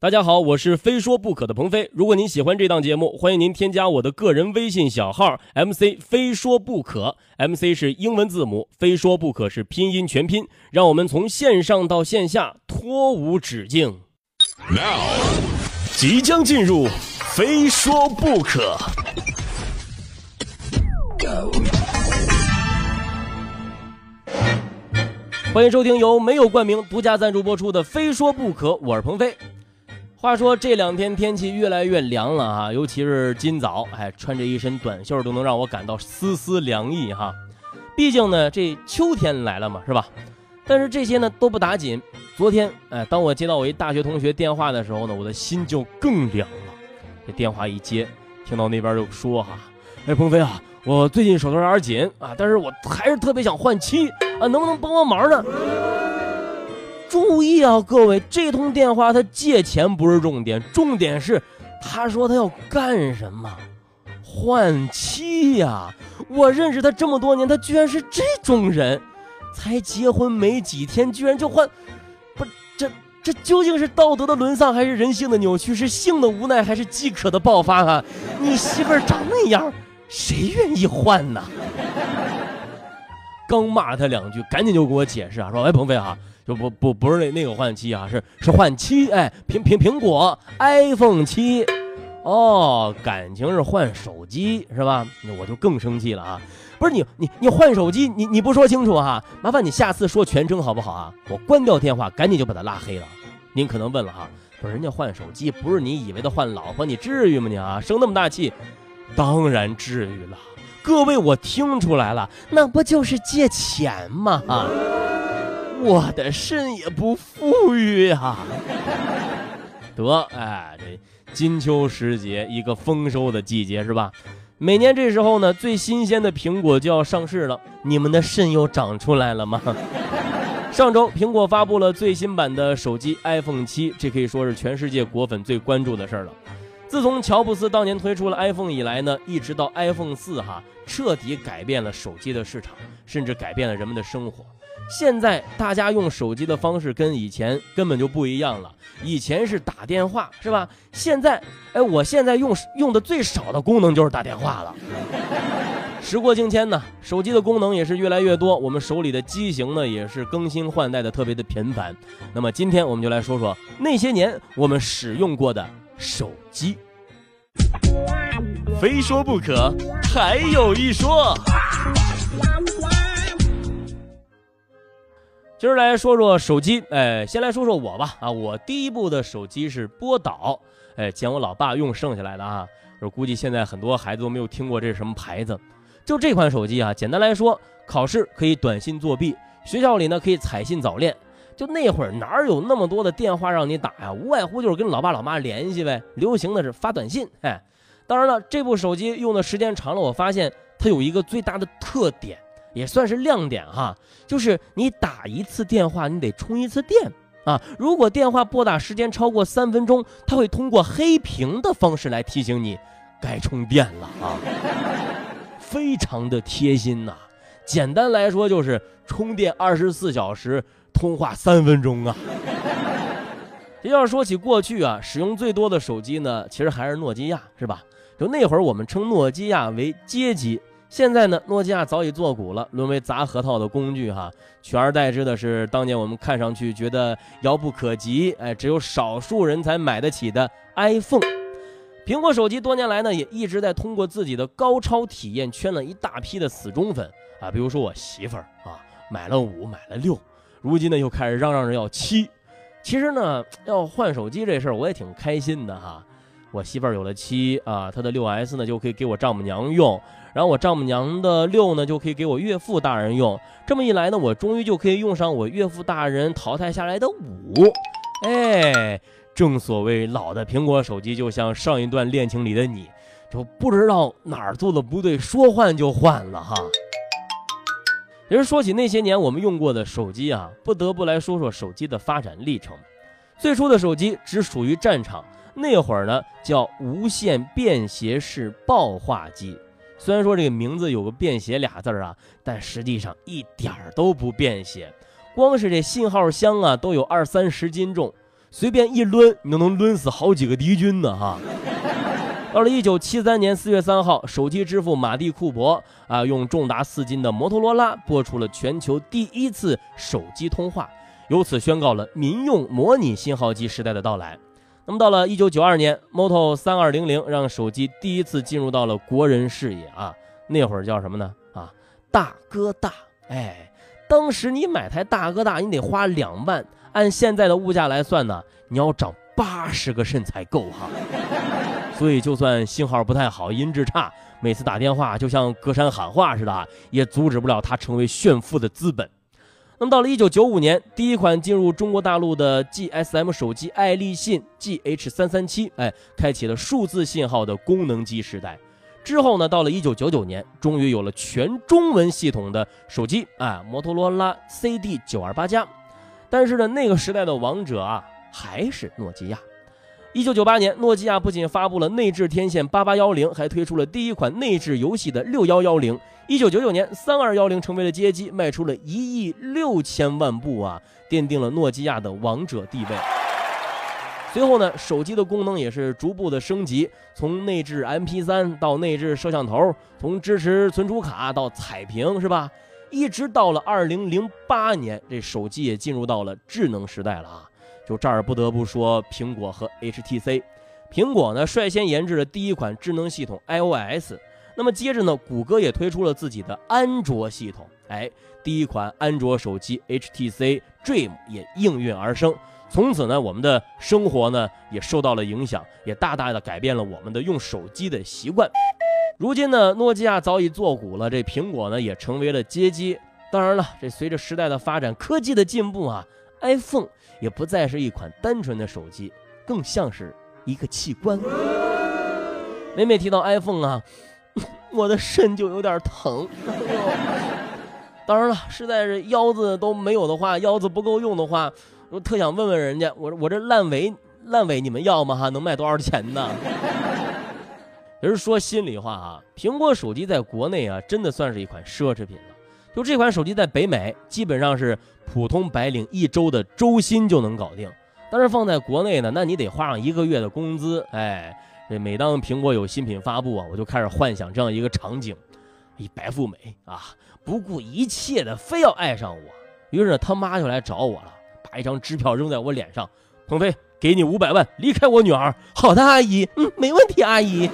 大家好，我是非说不可的鹏飞。如果您喜欢这档节目，欢迎您添加我的个人微信小号 MC 非说不可，MC 是英文字母，非说不可是拼音全拼。让我们从线上到线下脱无止境。Now，即将进入非说不可。欢迎收听由没有冠名独家赞助播出的《非说不可》，我是鹏飞。话说这两天天气越来越凉了哈，尤其是今早，哎，穿着一身短袖都能让我感到丝丝凉意哈。毕竟呢，这秋天来了嘛，是吧？但是这些呢都不打紧。昨天，哎，当我接到我一大学同学电话的时候呢，我的心就更凉了。这电话一接，听到那边就说哈，哎，鹏飞啊，我最近手头有点紧啊，但是我还是特别想换妻啊，能不能帮帮忙呢？注意啊，各位，这通电话他借钱不是重点，重点是他说他要干什么？换妻呀！我认识他这么多年，他居然是这种人，才结婚没几天，居然就换，不，这这究竟是道德的沦丧，还是人性的扭曲？是性的无奈，还是饥渴的爆发啊？你媳妇儿长那样，谁愿意换呢？刚骂他两句，赶紧就给我解释啊，说：“哎，鹏飞啊。”就不不不是那那个换七啊，是是换七，哎，苹苹苹果 iPhone 七，哦，感情是换手机是吧？那我就更生气了啊！不是你你你换手机，你你不说清楚哈？麻烦你下次说全称好不好啊？我关掉电话，赶紧就把他拉黑了。您可能问了哈，不是人家换手机，不是你以为的换老婆，你至于吗你啊？生那么大气？当然至于了。各位，我听出来了，那不就是借钱吗？啊！我的肾也不富裕呀！得，哎，这金秋时节，一个丰收的季节是吧？每年这时候呢，最新鲜的苹果就要上市了。你们的肾又长出来了吗？上周，苹果发布了最新版的手机 iPhone 七，这可以说是全世界果粉最关注的事儿了。自从乔布斯当年推出了 iPhone 以来呢，一直到 iPhone 四哈，彻底改变了手机的市场，甚至改变了人们的生活。现在大家用手机的方式跟以前根本就不一样了。以前是打电话，是吧？现在，哎，我现在用用的最少的功能就是打电话了。时过境迁呢，手机的功能也是越来越多，我们手里的机型呢也是更新换代的特别的频繁。那么今天我们就来说说那些年我们使用过的手机。非说不可，还有一说。今儿来说说手机，哎，先来说说我吧，啊，我第一部的手机是波导，哎，捡我老爸用剩下来的啊，我估计现在很多孩子都没有听过这是什么牌子，就这款手机啊，简单来说，考试可以短信作弊，学校里呢可以彩信早恋，就那会儿哪有那么多的电话让你打呀，无外乎就是跟老爸老妈联系呗，流行的是发短信，哎，当然了，这部手机用的时间长了，我发现它有一个最大的特点。也算是亮点哈，就是你打一次电话，你得充一次电啊。如果电话拨打时间超过三分钟，它会通过黑屏的方式来提醒你该充电了啊，非常的贴心呐。简单来说就是充电二十四小时，通话三分钟啊。这要说起过去啊，使用最多的手机呢，其实还是诺基亚，是吧？就那会儿我们称诺基亚为街机。现在呢，诺基亚早已作古了，沦为砸核桃的工具哈。取而代之的是当年我们看上去觉得遥不可及，哎，只有少数人才买得起的 iPhone。苹果手机多年来呢，也一直在通过自己的高超体验圈了一大批的死忠粉啊。比如说我媳妇儿啊，买了五，买了六，如今呢又开始嚷嚷着要七。其实呢，要换手机这事儿我也挺开心的哈。我媳妇儿有了七啊，她的六 S 呢就可以给我丈母娘用。然后我丈母娘的六呢，就可以给我岳父大人用。这么一来呢，我终于就可以用上我岳父大人淘汰下来的五。哎，正所谓老的苹果手机就像上一段恋情里的你，就不知道哪儿做的不对，说换就换了哈。其实说起那些年我们用过的手机啊，不得不来说说手机的发展历程。最初的手机只属于战场，那会儿呢叫无线便携式报话机。虽然说这个名字有个便携俩字儿啊，但实际上一点儿都不便携。光是这信号箱啊，都有二三十斤重。随便一抡，你都能抡死好几个敌军呢哈。到了一九七三年四月三号，手机之父马蒂库珀啊，用重达四斤的摩托罗拉播出了全球第一次手机通话，由此宣告了民用模拟信号机时代的到来。那么到了一九九二年，Moto 三二零零让手机第一次进入到了国人视野啊，那会儿叫什么呢？啊，大哥大，哎，当时你买台大哥大，你得花两万，按现在的物价来算呢，你要涨八十个肾才够哈。所以就算信号不太好，音质差，每次打电话就像隔山喊话似的，也阻止不了它成为炫富的资本。那么到了一九九五年，第一款进入中国大陆的 GSM 手机爱立信 GH 三三七，哎，开启了数字信号的功能机时代。之后呢，到了一九九九年，终于有了全中文系统的手机，啊，摩托罗拉 CD 九二八加。但是呢，那个时代的王者啊，还是诺基亚。一九九八年，诺基亚不仅发布了内置天线八八幺零，还推出了第一款内置游戏的六幺幺零。一九九九年，三二幺零成为了街机，卖出了一亿六千万部啊，奠定了诺基亚的王者地位。随后呢，手机的功能也是逐步的升级，从内置 MP 三到内置摄像头，从支持存储卡到彩屏，是吧？一直到了二零零八年，这手机也进入到了智能时代了啊！就这儿不得不说苹果和 HTC，苹果呢率先研制了第一款智能系统 iOS。那么接着呢，谷歌也推出了自己的安卓系统，哎，第一款安卓手机 HTC Dream 也应运而生。从此呢，我们的生活呢也受到了影响，也大大的改变了我们的用手机的习惯。如今呢，诺基亚早已作古了，这苹果呢也成为了街机。当然了，这随着时代的发展，科技的进步啊，iPhone 也不再是一款单纯的手机，更像是一个器官。每每提到 iPhone 啊。我的肾就有点疼，当然了，实在是腰子都没有的话，腰子不够用的话，我特想问问人家，我我这烂尾烂尾你们要吗？哈，能卖多少钱呢？其实说心里话啊，苹果手机在国内啊，真的算是一款奢侈品了。就这款手机在北美，基本上是普通白领一周的周薪就能搞定，但是放在国内呢，那你得花上一个月的工资，哎。这每当苹果有新品发布啊，我就开始幻想这样一个场景：一白富美啊，不顾一切的非要爱上我。于是他妈就来找我了，把一张支票扔在我脸上：“鹏飞，给你五百万，离开我女儿。”好的，阿姨，嗯，没问题，阿姨。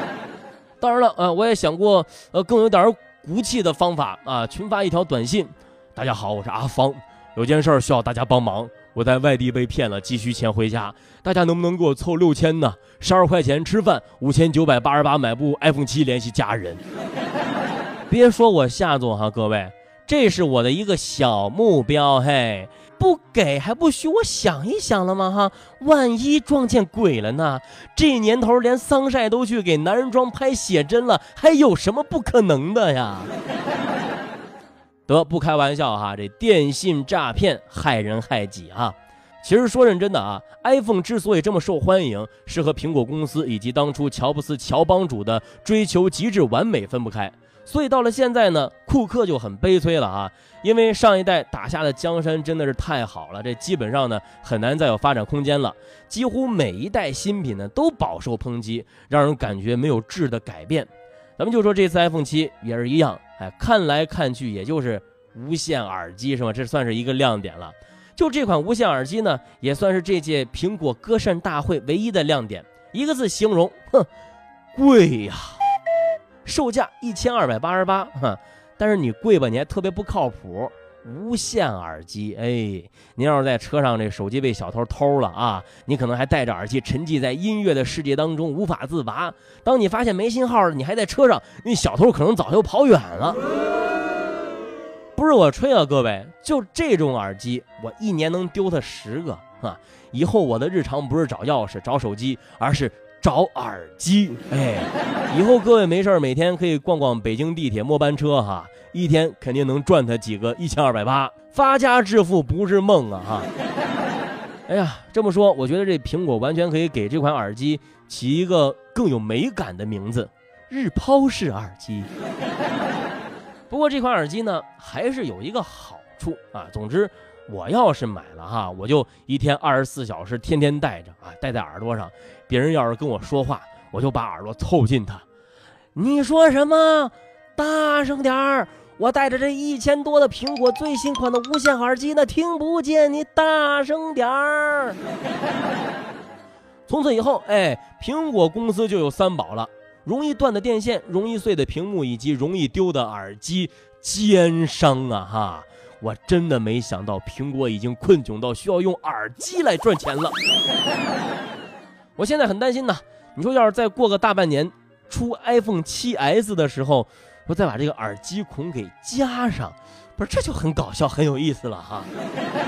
当然了，啊，我也想过，呃，更有点骨气的方法啊，群发一条短信：“大家好，我是阿芳，有件事需要大家帮忙。”我在外地被骗了，急需钱回家，大家能不能给我凑六千呢？十二块钱吃饭，五千九百八十八买部 iPhone 七联系家人。别说我下作哈，各位，这是我的一个小目标，嘿，不给还不许我想一想了吗？哈，万一撞见鬼了呢？这年头连桑晒都去给男人装拍写真了，还有什么不可能的呀？得不开玩笑哈，这电信诈骗害人害己啊！其实说认真的啊，iPhone 之所以这么受欢迎，是和苹果公司以及当初乔布斯乔帮主的追求极致完美分不开。所以到了现在呢，库克就很悲催了啊，因为上一代打下的江山真的是太好了，这基本上呢很难再有发展空间了。几乎每一代新品呢都饱受抨击，让人感觉没有质的改变。咱们就说这次 iPhone 七也是一样。哎，看来看去也就是无线耳机是吧？这算是一个亮点了。就这款无线耳机呢，也算是这届苹果歌善大会唯一的亮点。一个字形容，哼，贵呀！售价一千二百八十八，哈，但是你贵吧，你还特别不靠谱。无线耳机，哎，您要是在车上，这手机被小偷偷了啊，你可能还戴着耳机沉寂在音乐的世界当中无法自拔。当你发现没信号了，你还在车上，那小偷可能早就跑远了。不是我吹啊，各位，就这种耳机，我一年能丢它十个啊！以后我的日常不是找钥匙、找手机，而是找耳机。哎，以后各位没事每天可以逛逛北京地铁末班车哈。一天肯定能赚他几个一千二百八，发家致富不是梦啊！哈，哎呀，这么说，我觉得这苹果完全可以给这款耳机起一个更有美感的名字——日抛式耳机。不过这款耳机呢，还是有一个好处啊。总之，我要是买了哈，我就一天二十四小时天天戴着啊，戴在耳朵上。别人要是跟我说话，我就把耳朵凑近他。你说什么？大声点儿！我戴着这一千多的苹果最新款的无线耳机呢，听不见。你大声点儿！从此以后，哎，苹果公司就有三宝了：容易断的电线、容易碎的屏幕以及容易丢的耳机。奸商啊哈！我真的没想到苹果已经困窘到需要用耳机来赚钱了。我现在很担心呐，你说要是再过个大半年，出 iPhone 7s 的时候，我再把这个耳机孔给加上，不是这就很搞笑、很有意思了哈。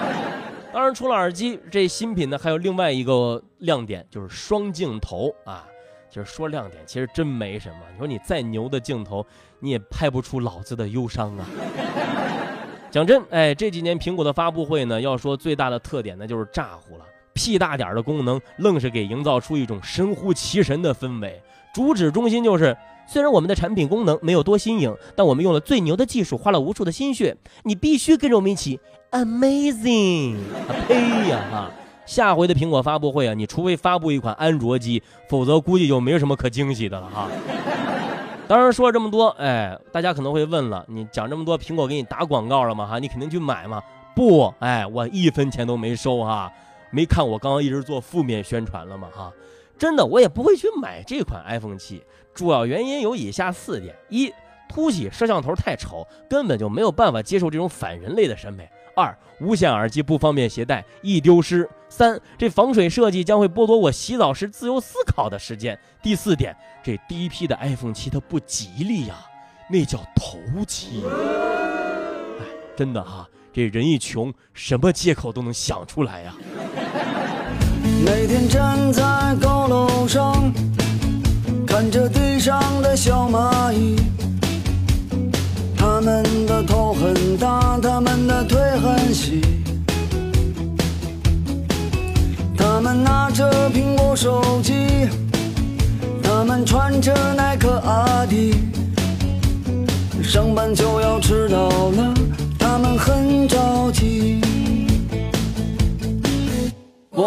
当然，除了耳机，这新品呢还有另外一个亮点，就是双镜头啊。就是说亮点，其实真没什么。你说你再牛的镜头，你也拍不出老子的忧伤啊。讲真，哎，这几年苹果的发布会呢，要说最大的特点呢，就是咋呼了，屁大点的功能，愣是给营造出一种神乎其神的氛围。主旨中心就是，虽然我们的产品功能没有多新颖，但我们用了最牛的技术，花了无数的心血，你必须跟着我们一起 amazing。呸呀哈！下回的苹果发布会啊，你除非发布一款安卓机，否则估计就没什么可惊喜的了哈。当然说了这么多，哎，大家可能会问了，你讲这么多，苹果给你打广告了吗？哈，你肯定去买吗？不，哎，我一分钱都没收哈。没看我刚刚一直做负面宣传了吗？哈，真的，我也不会去买这款 iPhone 七。主要原因有以下四点：一，凸起摄像头太丑，根本就没有办法接受这种反人类的审美。二，无线耳机不方便携带，易丢失。三，这防水设计将会剥夺我洗澡时自由思考的时间。第四点，这第一批的 iPhone 七它不吉利呀，那叫头七。真的哈，这人一穷，什么借口都能想出来呀。每天站在高楼上，看着地上的小蚂蚁。他们的头很大，他们的腿很细，他们拿着苹果手机，他们穿着耐克阿迪，上班就要迟到了，他们很着急。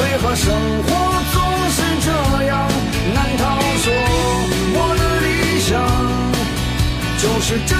为何生活总是这样难道？说我的理想就是这